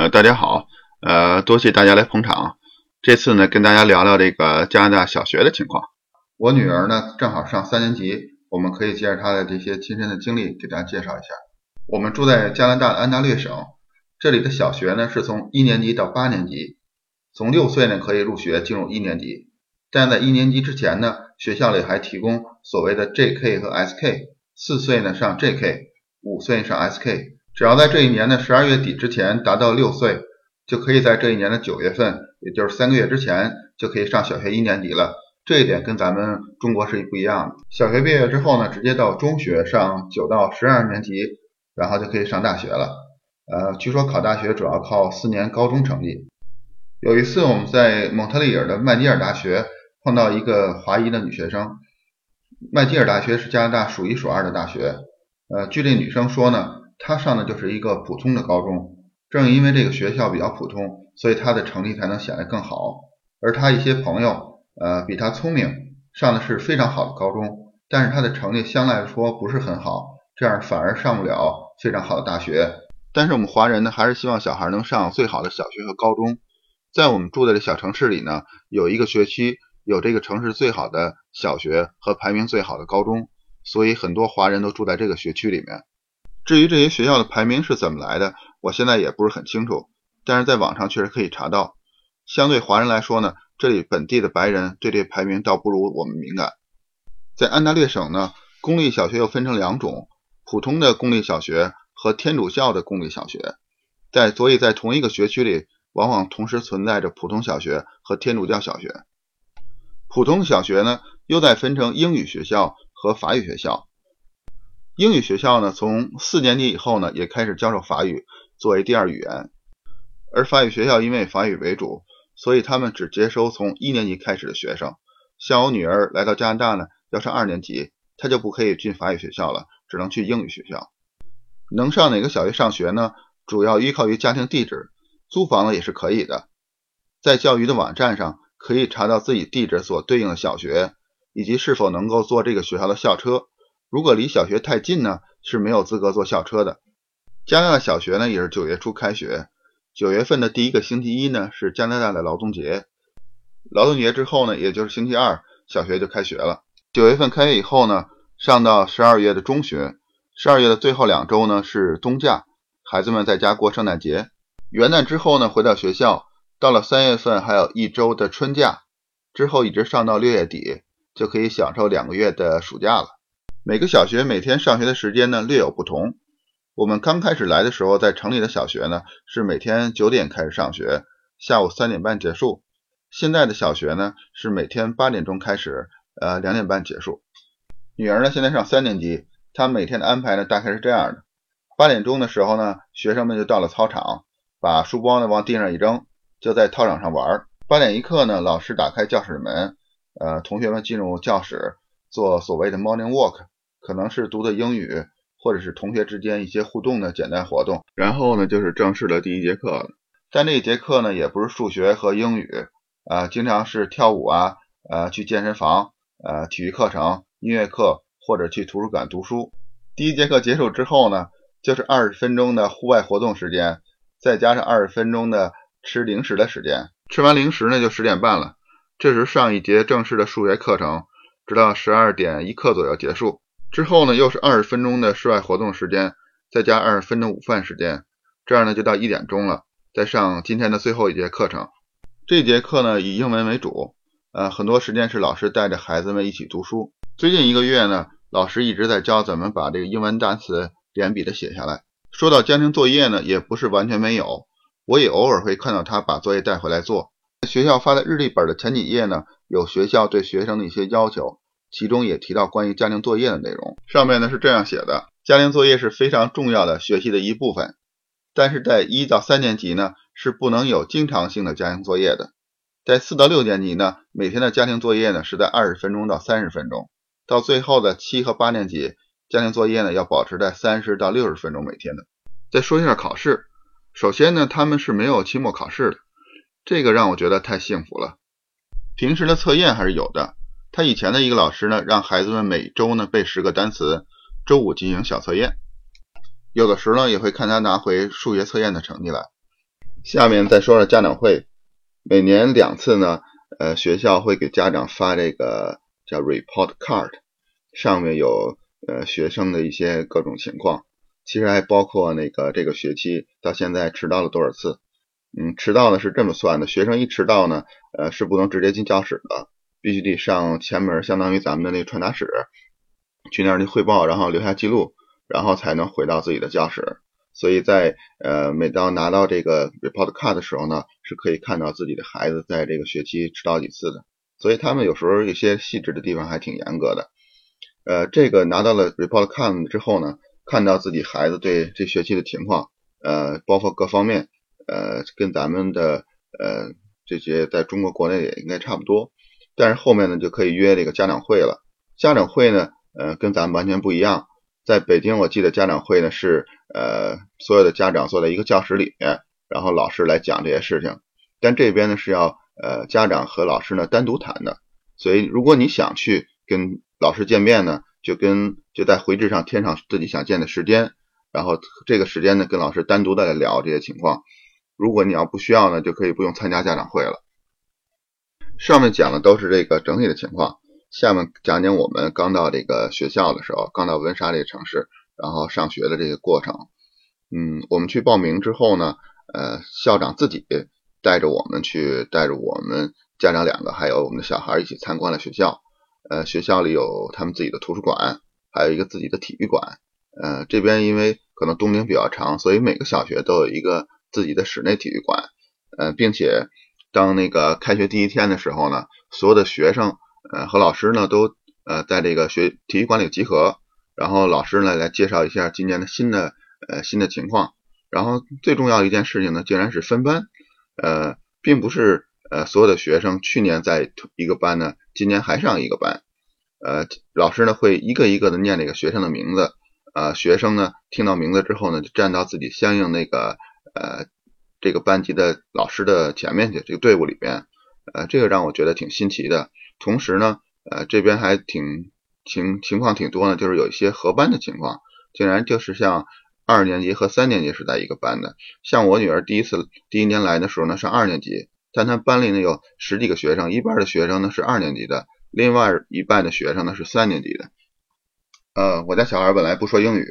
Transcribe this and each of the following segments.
呃，大家好，呃，多谢大家来捧场。这次呢，跟大家聊聊这个加拿大小学的情况。我女儿呢，正好上三年级，我们可以借着她的这些亲身的经历，给大家介绍一下。我们住在加拿大的安大略省，这里的小学呢，是从一年级到八年级，从六岁呢可以入学进入一年级。但在一年级之前呢，学校里还提供所谓的 J.K. 和 S.K. 四岁呢上 J.K. 五岁上 S.K. 只要在这一年的十二月底之前达到六岁，就可以在这一年的九月份，也就是三个月之前，就可以上小学一年级了。这一点跟咱们中国是不一样的。小学毕业之后呢，直接到中学上九到十二年级，然后就可以上大学了。呃，据说考大学主要靠四年高中成绩。有一次我们在蒙特利尔的麦吉尔大学碰到一个华裔的女学生。麦吉尔大学是加拿大数一数二的大学。呃，据这女生说呢。他上的就是一个普通的高中，正因为这个学校比较普通，所以他的成绩才能显得更好。而他一些朋友，呃，比他聪明，上的是非常好的高中，但是他的成绩相对来说不是很好，这样反而上不了非常好的大学。但是我们华人呢，还是希望小孩能上最好的小学和高中。在我们住的这小城市里呢，有一个学区有这个城市最好的小学和排名最好的高中，所以很多华人都住在这个学区里面。至于这些学校的排名是怎么来的，我现在也不是很清楚，但是在网上确实可以查到。相对华人来说呢，这里本地的白人对这排名倒不如我们敏感。在安大略省呢，公立小学又分成两种：普通的公立小学和天主教的公立小学。在所以，在同一个学区里，往往同时存在着普通小学和天主教小学。普通小学呢，又再分成英语学校和法语学校。英语学校呢，从四年级以后呢，也开始教授法语作为第二语言。而法语学校因为法语为主，所以他们只接收从一年级开始的学生。像我女儿来到加拿大呢，要上二年级，她就不可以进法语学校了，只能去英语学校。能上哪个小学上学呢？主要依靠于家庭地址，租房子也是可以的。在教育的网站上可以查到自己地址所对应的小学，以及是否能够坐这个学校的校车。如果离小学太近呢，是没有资格坐校车的。加拿大小学呢也是九月初开学，九月份的第一个星期一呢是加拿大的劳动节，劳动节之后呢，也就是星期二，小学就开学了。九月份开学以后呢，上到十二月的中旬，十二月的最后两周呢是冬假，孩子们在家过圣诞节。元旦之后呢回到学校，到了三月份还有一周的春假，之后一直上到六月底，就可以享受两个月的暑假了。每个小学每天上学的时间呢略有不同。我们刚开始来的时候，在城里的小学呢是每天九点开始上学，下午三点半结束。现在的小学呢是每天八点钟开始，呃两点半结束。女儿呢现在上三年级，她每天的安排呢大概是这样的：八点钟的时候呢，学生们就到了操场，把书包呢往地上一扔，就在操场上玩。八点一刻呢，老师打开教室门，呃，同学们进入教室。做所谓的 morning walk，可能是读的英语，或者是同学之间一些互动的简单活动。然后呢，就是正式的第一节课了。但这一节课呢，也不是数学和英语，啊，经常是跳舞啊，呃，去健身房，呃，体育课程、音乐课，或者去图书馆读书。第一节课结束之后呢，就是二十分钟的户外活动时间，再加上二十分钟的吃零食的时间。吃完零食呢，就十点半了，这是上一节正式的数学课程。直到十二点一刻左右结束之后呢，又是二十分钟的室外活动时间，再加二十分钟午饭时间，这样呢就到一点钟了。再上今天的最后一节课程，这节课呢以英文为主，呃，很多时间是老师带着孩子们一起读书。最近一个月呢，老师一直在教怎么把这个英文单词连笔的写下来。说到家庭作业呢，也不是完全没有，我也偶尔会看到他把作业带回来做。学校发的日历本的前几页呢，有学校对学生的一些要求。其中也提到关于家庭作业的内容，上面呢是这样写的：家庭作业是非常重要的学习的一部分，但是在一到三年级呢是不能有经常性的家庭作业的，在四到六年级呢每天的家庭作业呢是在二十分钟到三十分钟，到最后的七和八年级家庭作业呢要保持在三十到六十分钟每天的。再说一下考试，首先呢他们是没有期末考试的，这个让我觉得太幸福了，平时的测验还是有的。他以前的一个老师呢，让孩子们每周呢背十个单词，周五进行小测验。有的时候呢，也会看他拿回数学测验的成绩来。下面再说说家长会，每年两次呢，呃，学校会给家长发这个叫 report card，上面有呃学生的一些各种情况，其实还包括那个这个学期到现在迟到了多少次。嗯，迟到呢是这么算的，学生一迟到呢，呃，是不能直接进教室的，必须得上前门，相当于咱们的那个传达室，去那儿去汇报，然后留下记录，然后才能回到自己的教室。所以在呃，每当拿到这个 report card 的时候呢，是可以看到自己的孩子在这个学期迟到几次的。所以他们有时候一些细致的地方还挺严格的。呃，这个拿到了 report card 之后呢，看到自己孩子对这学期的情况，呃，包括各方面。呃，跟咱们的呃这些在中国国内也应该差不多，但是后面呢就可以约这个家长会了。家长会呢，呃，跟咱们完全不一样。在北京，我记得家长会呢是呃所有的家长坐在一个教室里面，然后老师来讲这些事情。但这边呢是要呃家长和老师呢单独谈的，所以如果你想去跟老师见面呢，就跟就在回执上填上自己想见的时间，然后这个时间呢跟老师单独的来聊这些情况。如果你要不需要呢，就可以不用参加家长会了。上面讲的都是这个整体的情况，下面讲讲我们刚到这个学校的时候，刚到温莎这个城市，然后上学的这个过程。嗯，我们去报名之后呢，呃，校长自己带着我们去，带着我们家长两个，还有我们的小孩一起参观了学校。呃，学校里有他们自己的图书馆，还有一个自己的体育馆。呃，这边因为可能冬天比较长，所以每个小学都有一个。自己的室内体育馆，呃，并且当那个开学第一天的时候呢，所有的学生呃和老师呢都呃在这个学体育馆里集合，然后老师呢来介绍一下今年的新的呃新的情况，然后最重要一件事情呢，竟然是分班，呃，并不是呃所有的学生去年在一个班呢，今年还上一个班，呃，老师呢会一个一个的念这个学生的名字，呃，学生呢听到名字之后呢，就站到自己相应那个。呃，这个班级的老师的前面去，这个队伍里边，呃，这个让我觉得挺新奇的。同时呢，呃，这边还挺情情况挺多呢，就是有一些合班的情况，竟然就是像二年级和三年级是在一个班的。像我女儿第一次第一年来的时候呢，上二年级，但她班里呢有十几个学生，一半的学生呢是二年级的，另外一半的学生呢是三年级的。呃，我家小孩本来不说英语，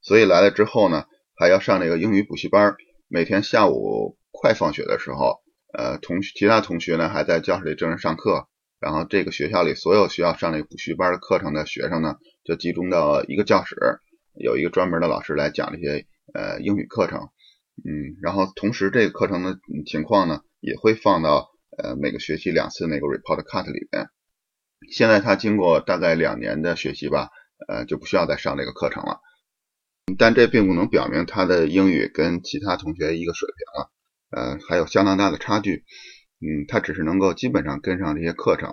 所以来了之后呢，还要上那个英语补习班。每天下午快放学的时候，呃，同其他同学呢还在教室里正式上课，然后这个学校里所有需要上那个补习班的课程的学生呢，就集中到一个教室，有一个专门的老师来讲这些呃英语课程，嗯，然后同时这个课程的情况呢也会放到呃每个学期两次那个 report card 里边。现在他经过大概两年的学习吧，呃，就不需要再上这个课程了。但这并不能表明他的英语跟其他同学一个水平啊，呃，还有相当大的差距。嗯，他只是能够基本上跟上这些课程，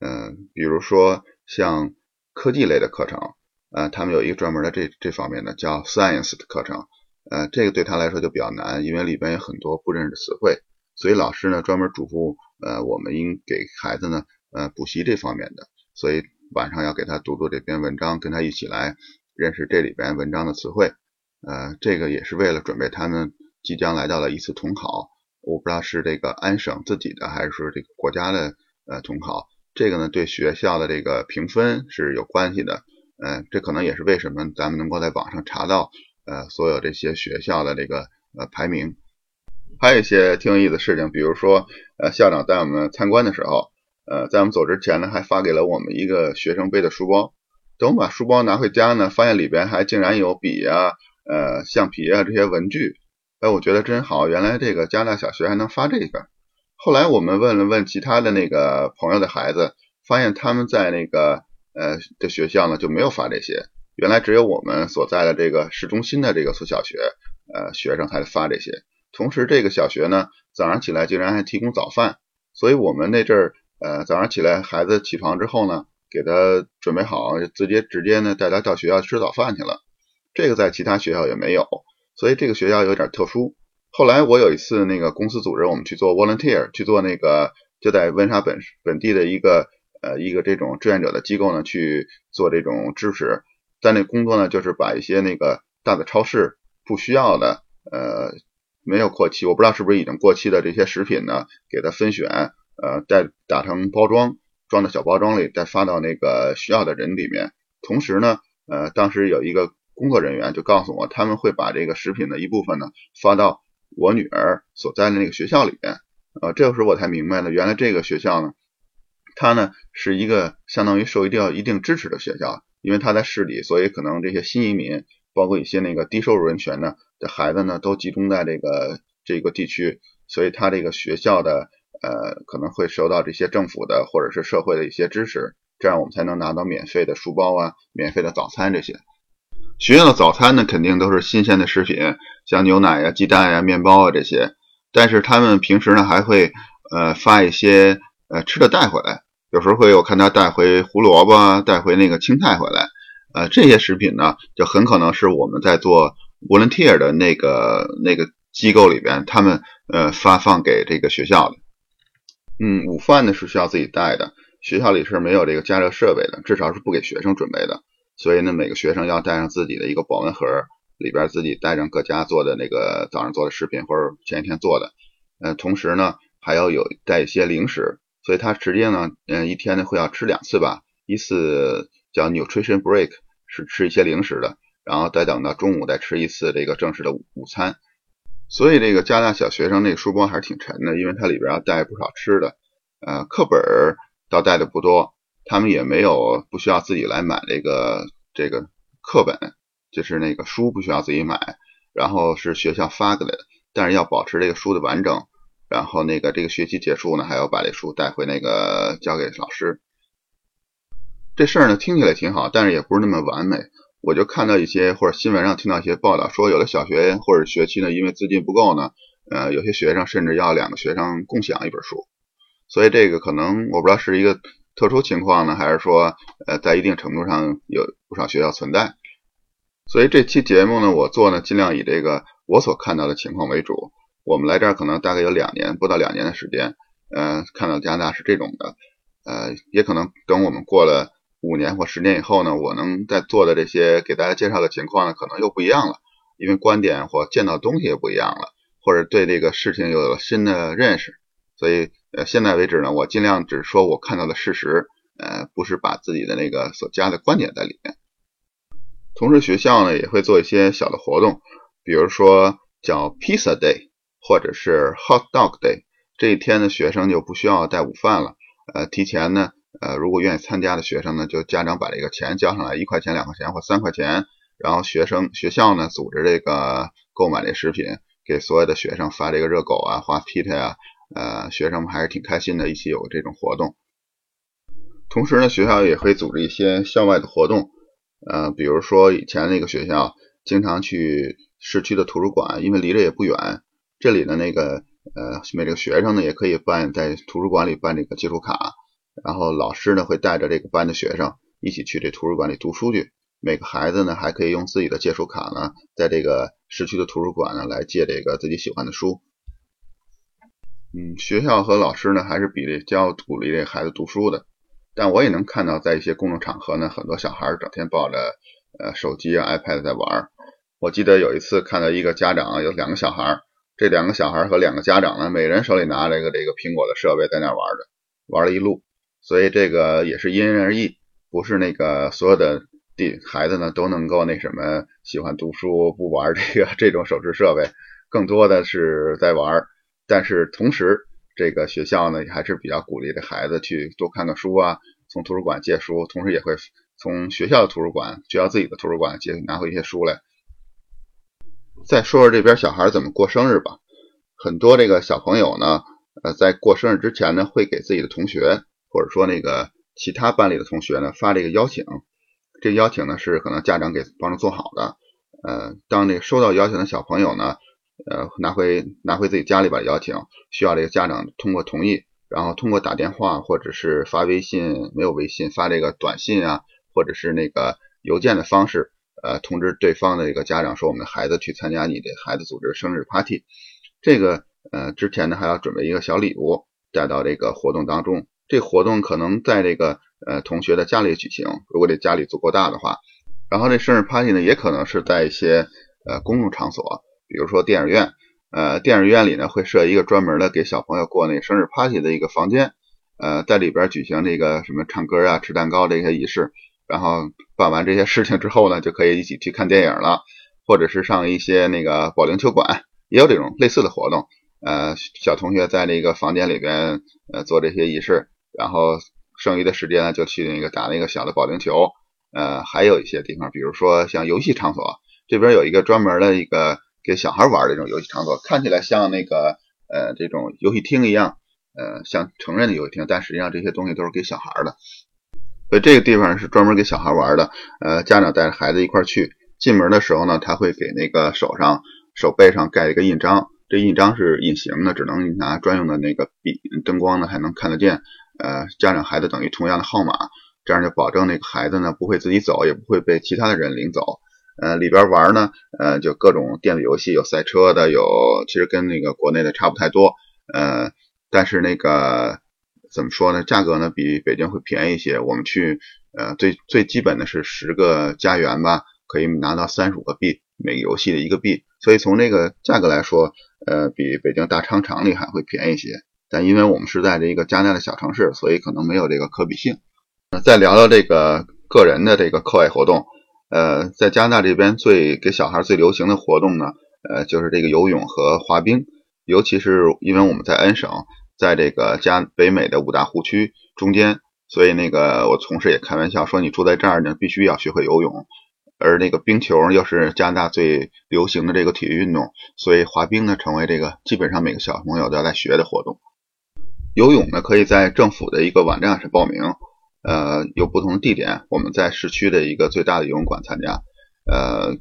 嗯，比如说像科技类的课程，呃，他们有一个专门的这这方面的叫 science 的课程，呃，这个对他来说就比较难，因为里边有很多不认识词汇，所以老师呢专门嘱咐，呃，我们应给孩子呢，呃，补习这方面的，所以晚上要给他读读这篇文章，跟他一起来。认识这里边文章的词汇，呃，这个也是为了准备他们即将来到了一次统考，我不知道是这个安省自己的还是说这个国家的呃统考，这个呢对学校的这个评分是有关系的，嗯，这可能也是为什么咱们能够在网上查到呃所有这些学校的这个呃排名，还有一些挺有意思的事情，比如说呃校长带我们参观的时候，呃在我们走之前呢还发给了我们一个学生背的书包。等我把书包拿回家呢，发现里边还竟然有笔啊、呃橡皮啊这些文具，哎，我觉得真好，原来这个加拿大小学还能发这个。后来我们问了问其他的那个朋友的孩子，发现他们在那个呃的学校呢就没有发这些，原来只有我们所在的这个市中心的这个所小学，呃学生才发这些。同时这个小学呢早上起来竟然还提供早饭，所以我们那阵儿呃早上起来孩子起床之后呢。给他准备好，直接直接呢带他到学校吃早饭去了。这个在其他学校也没有，所以这个学校有点特殊。后来我有一次那个公司组织我们去做 volunteer，去做那个就在温莎本本地的一个呃一个这种志愿者的机构呢去做这种支持。在那工作呢就是把一些那个大的超市不需要的呃没有过期，我不知道是不是已经过期的这些食品呢，给它分选，呃，再打成包装，装到小包装里，再发到那个需要的人里面。同时呢，呃，当时有一个工作人员就告诉我，他们会把这个食品的一部分呢发到我女儿所在的那个学校里面。呃，这个时候我才明白呢，原来这个学校呢，它呢是一个相当于受一定一定支持的学校，因为它在市里，所以可能这些新移民，包括一些那个低收入人群呢的孩子呢，都集中在这个这个地区，所以它这个学校的呃可能会受到这些政府的或者是社会的一些支持，这样我们才能拿到免费的书包啊，免费的早餐这些。学校的早餐呢，肯定都是新鲜的食品，像牛奶呀、鸡蛋呀、面包啊这些。但是他们平时呢还会呃发一些呃吃的带回来，有时候会有看他带回胡萝卜，带回那个青菜回来，呃这些食品呢就很可能是我们在做 volunteer 的那个那个机构里边他们呃发放给这个学校的。嗯，午饭呢是需要自己带的，学校里是没有这个加热设备的，至少是不给学生准备的，所以呢每个学生要带上自己的一个保温盒。里边自己带上各家做的那个早上做的食品或者前一天做的，呃，同时呢还要有带一些零食，所以他实际上呢，嗯，一天呢会要吃两次吧，一次叫 nutrition break 是吃一些零食的，然后再等到中午再吃一次这个正式的午午餐。所以这个加拿大小学生那个书包还是挺沉的，因为它里边要带不少吃的，呃，课本倒带的不多，他们也没有不需要自己来买这个这个课本。就是那个书不需要自己买，然后是学校发过来的，但是要保持这个书的完整。然后那个这个学期结束呢，还要把这书带回那个交给老师。这事儿呢听起来挺好，但是也不是那么完美。我就看到一些或者新闻上听到一些报道，说有的小学或者学期呢，因为资金不够呢，呃，有些学生甚至要两个学生共享一本书。所以这个可能我不知道是一个特殊情况呢，还是说呃在一定程度上有不少学校存在。所以这期节目呢，我做呢尽量以这个我所看到的情况为主。我们来这儿可能大概有两年，不到两年的时间，呃，看到加拿大是这种的，呃，也可能等我们过了五年或十年以后呢，我能在做的这些给大家介绍的情况呢，可能又不一样了，因为观点或见到东西也不一样了，或者对这个事情有了新的认识。所以，呃，现在为止呢，我尽量只说我看到的事实，呃，不是把自己的那个所加的观点在里面。同时，学校呢也会做一些小的活动，比如说叫 Pizza Day，或者是 Hot Dog Day。这一天呢，学生就不需要带午饭了。呃，提前呢，呃，如果愿意参加的学生呢，就家长把这个钱交上来，一块钱、两块钱或三块钱，然后学生学校呢组织这个购买这食品，给所有的学生发这个热狗啊、发披萨呀。呃，学生们还是挺开心的，一起有这种活动。同时呢，学校也会组织一些校外的活动。呃，比如说以前那个学校经常去市区的图书馆，因为离着也不远。这里的那个呃，每个学生呢也可以办在图书馆里办这个借书卡，然后老师呢会带着这个班的学生一起去这图书馆里读书去。每个孩子呢还可以用自己的借书卡呢，在这个市区的图书馆呢来借这个自己喜欢的书。嗯，学校和老师呢还是比较鼓励这孩子读书的。但我也能看到，在一些公众场合呢，很多小孩整天抱着呃手机啊、iPad 在玩。我记得有一次看到一个家长有两个小孩，这两个小孩和两个家长呢，每人手里拿着一个这个苹果的设备在那玩着，玩了一路。所以这个也是因人而异，不是那个所有的地孩子呢都能够那什么喜欢读书不玩这个 这种手持设备，更多的是在玩。但是同时，这个学校呢，还是比较鼓励这孩子去多看看书啊，从图书馆借书，同时也会从学校的图书馆、学校自己的图书馆借拿回一些书来。再说说这边小孩怎么过生日吧。很多这个小朋友呢，呃，在过生日之前呢，会给自己的同学或者说那个其他班里的同学呢发这个邀请。这个邀请呢是可能家长给帮着做好的。呃，当那个收到邀请的小朋友呢。呃，拿回拿回自己家里边邀请，需要这个家长通过同意，然后通过打电话或者是发微信，没有微信发这个短信啊，或者是那个邮件的方式，呃，通知对方的这个家长说，我们的孩子去参加你的孩子组织生日 party。这个呃之前呢还要准备一个小礼物带到这个活动当中。这活动可能在这个呃同学的家里举行，如果这家里足够大的话。然后这生日 party 呢也可能是在一些呃公共场所。比如说电影院，呃，电影院里呢会设一个专门的给小朋友过那生日 party 的一个房间，呃，在里边举行这个什么唱歌啊、吃蛋糕这些仪式，然后办完这些事情之后呢，就可以一起去看电影了，或者是上一些那个保龄球馆，也有这种类似的活动。呃，小同学在那个房间里边呃做这些仪式，然后剩余的时间呢就去那个打那个小的保龄球。呃，还有一些地方，比如说像游戏场所，这边有一个专门的一个。给小孩玩的这种游戏场所，看起来像那个呃这种游戏厅一样，呃像成人的游戏厅，但实际上这些东西都是给小孩的。所以这个地方是专门给小孩玩的，呃家长带着孩子一块去，进门的时候呢，他会给那个手上手背上盖一个印章，这印章是隐形的，只能拿专用的那个笔灯光呢才能看得见。呃家长孩子等于同样的号码，这样就保证那个孩子呢不会自己走，也不会被其他的人领走。呃，里边玩呢，呃，就各种电子游戏，有赛车的，有其实跟那个国内的差不太多，呃，但是那个怎么说呢，价格呢比北京会便宜一些。我们去，呃，最最基本的是十个家园吧，可以拿到三十五个币，每个游戏的一个币，所以从那个价格来说，呃，比北京大商场里还会便宜一些。但因为我们是在这个加拿大的小城市，所以可能没有这个可比性。再聊聊这个个人的这个课外活动。呃，在加拿大这边最给小孩最流行的活动呢，呃，就是这个游泳和滑冰。尤其是因为我们在安省，在这个加北美的五大湖区中间，所以那个我同事也开玩笑说，你住在这儿呢，必须要学会游泳。而那个冰球又是加拿大最流行的这个体育运动，所以滑冰呢，成为这个基本上每个小朋友都要在学的活动。游泳呢，可以在政府的一个网站上报名。呃，有不同的地点，我们在市区的一个最大的游泳馆参加。呃，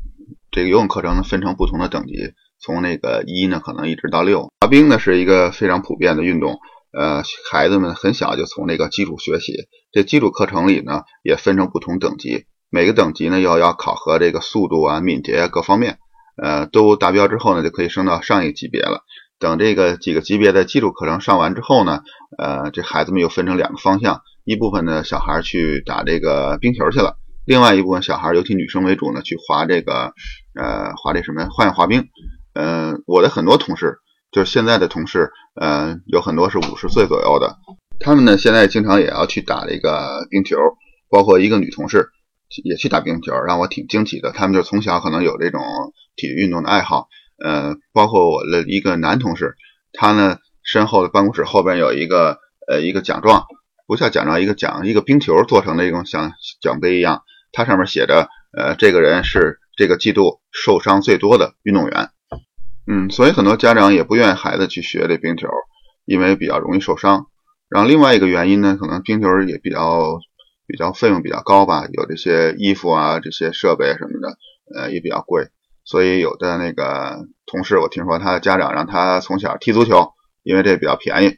这个游泳课程呢分成不同的等级，从那个一呢可能一直到六。滑冰呢是一个非常普遍的运动，呃，孩子们很小就从那个基础学习。这基础课程里呢也分成不同等级，每个等级呢要要考核这个速度啊、敏捷各方面，呃，都达标之后呢就可以升到上一个级别了。等这个几个级别的基础课程上完之后呢，呃，这孩子们又分成两个方向。一部分的小孩去打这个冰球去了，另外一部分小孩，尤其女生为主呢，去滑这个呃滑这什么花样滑冰。嗯，我的很多同事，就是现在的同事，嗯，有很多是五十岁左右的，他们呢现在经常也要去打这个冰球，包括一个女同事也去打冰球，让我挺惊奇的。他们就从小可能有这种体育运动的爱好。呃，包括我的一个男同事，他呢身后的办公室后边有一个呃一个奖状。不像奖状一个奖一个冰球做成的一种像奖杯一样，它上面写着，呃，这个人是这个季度受伤最多的运动员。嗯，所以很多家长也不愿意孩子去学这冰球，因为比较容易受伤。然后另外一个原因呢，可能冰球也比较比较费用比较高吧，有这些衣服啊、这些设备什么的，呃，也比较贵。所以有的那个同事，我听说他的家长让他从小踢足球，因为这比较便宜。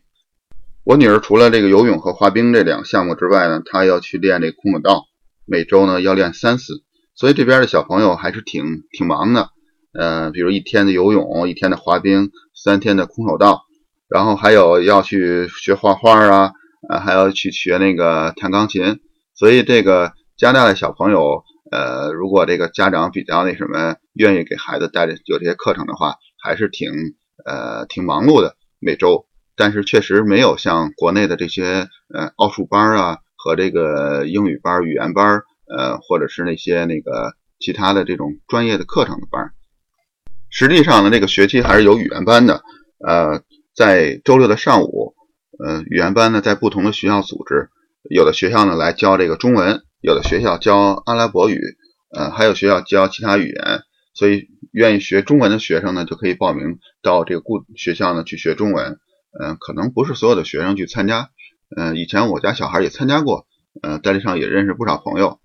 我女儿除了这个游泳和滑冰这两个项目之外呢，她要去练这空手道，每周呢要练三次，所以这边的小朋友还是挺挺忙的。呃，比如一天的游泳，一天的滑冰，三天的空手道，然后还有要去学画画啊，呃，还要去学那个弹钢琴。所以这个加拿大的小朋友，呃，如果这个家长比较那什么，愿意给孩子带着有这些课程的话，还是挺呃挺忙碌的每周。但是确实没有像国内的这些呃奥数班啊和这个英语班、语言班，呃或者是那些那个其他的这种专业的课程的班。实际上呢，这个学期还是有语言班的。呃，在周六的上午，呃，语言班呢在不同的学校组织，有的学校呢来教这个中文，有的学校教阿拉伯语，呃，还有学校教其他语言。所以愿意学中文的学生呢，就可以报名到这个固学校呢去学中文。嗯，可能不是所有的学生去参加。嗯，以前我家小孩也参加过，呃，在这上也认识不少朋友。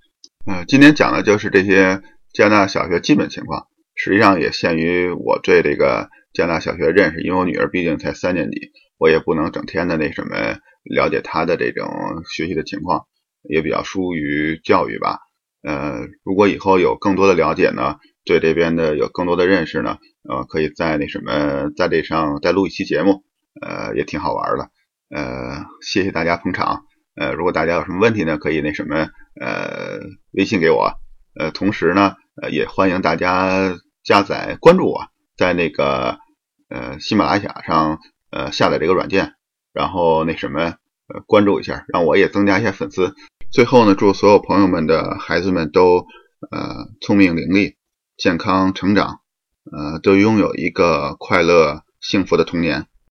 嗯，今天讲的就是这些加拿大小学基本情况，实际上也限于我对这个加拿大小学认识，因为我女儿毕竟才三年级，我也不能整天的那什么了解她的这种学习的情况，也比较疏于教育吧。呃，如果以后有更多的了解呢，对这边的有更多的认识呢，呃，可以在那什么在这上再录一期节目。呃，也挺好玩的，呃，谢谢大家捧场，呃，如果大家有什么问题呢，可以那什么，呃，微信给我，呃，同时呢，呃，也欢迎大家加载关注我，在那个呃喜马拉雅上呃下载这个软件，然后那什么呃关注一下，让我也增加一下粉丝。最后呢，祝所有朋友们的孩子们都呃聪明伶俐、健康成长，呃都拥有一个快乐幸福的童年。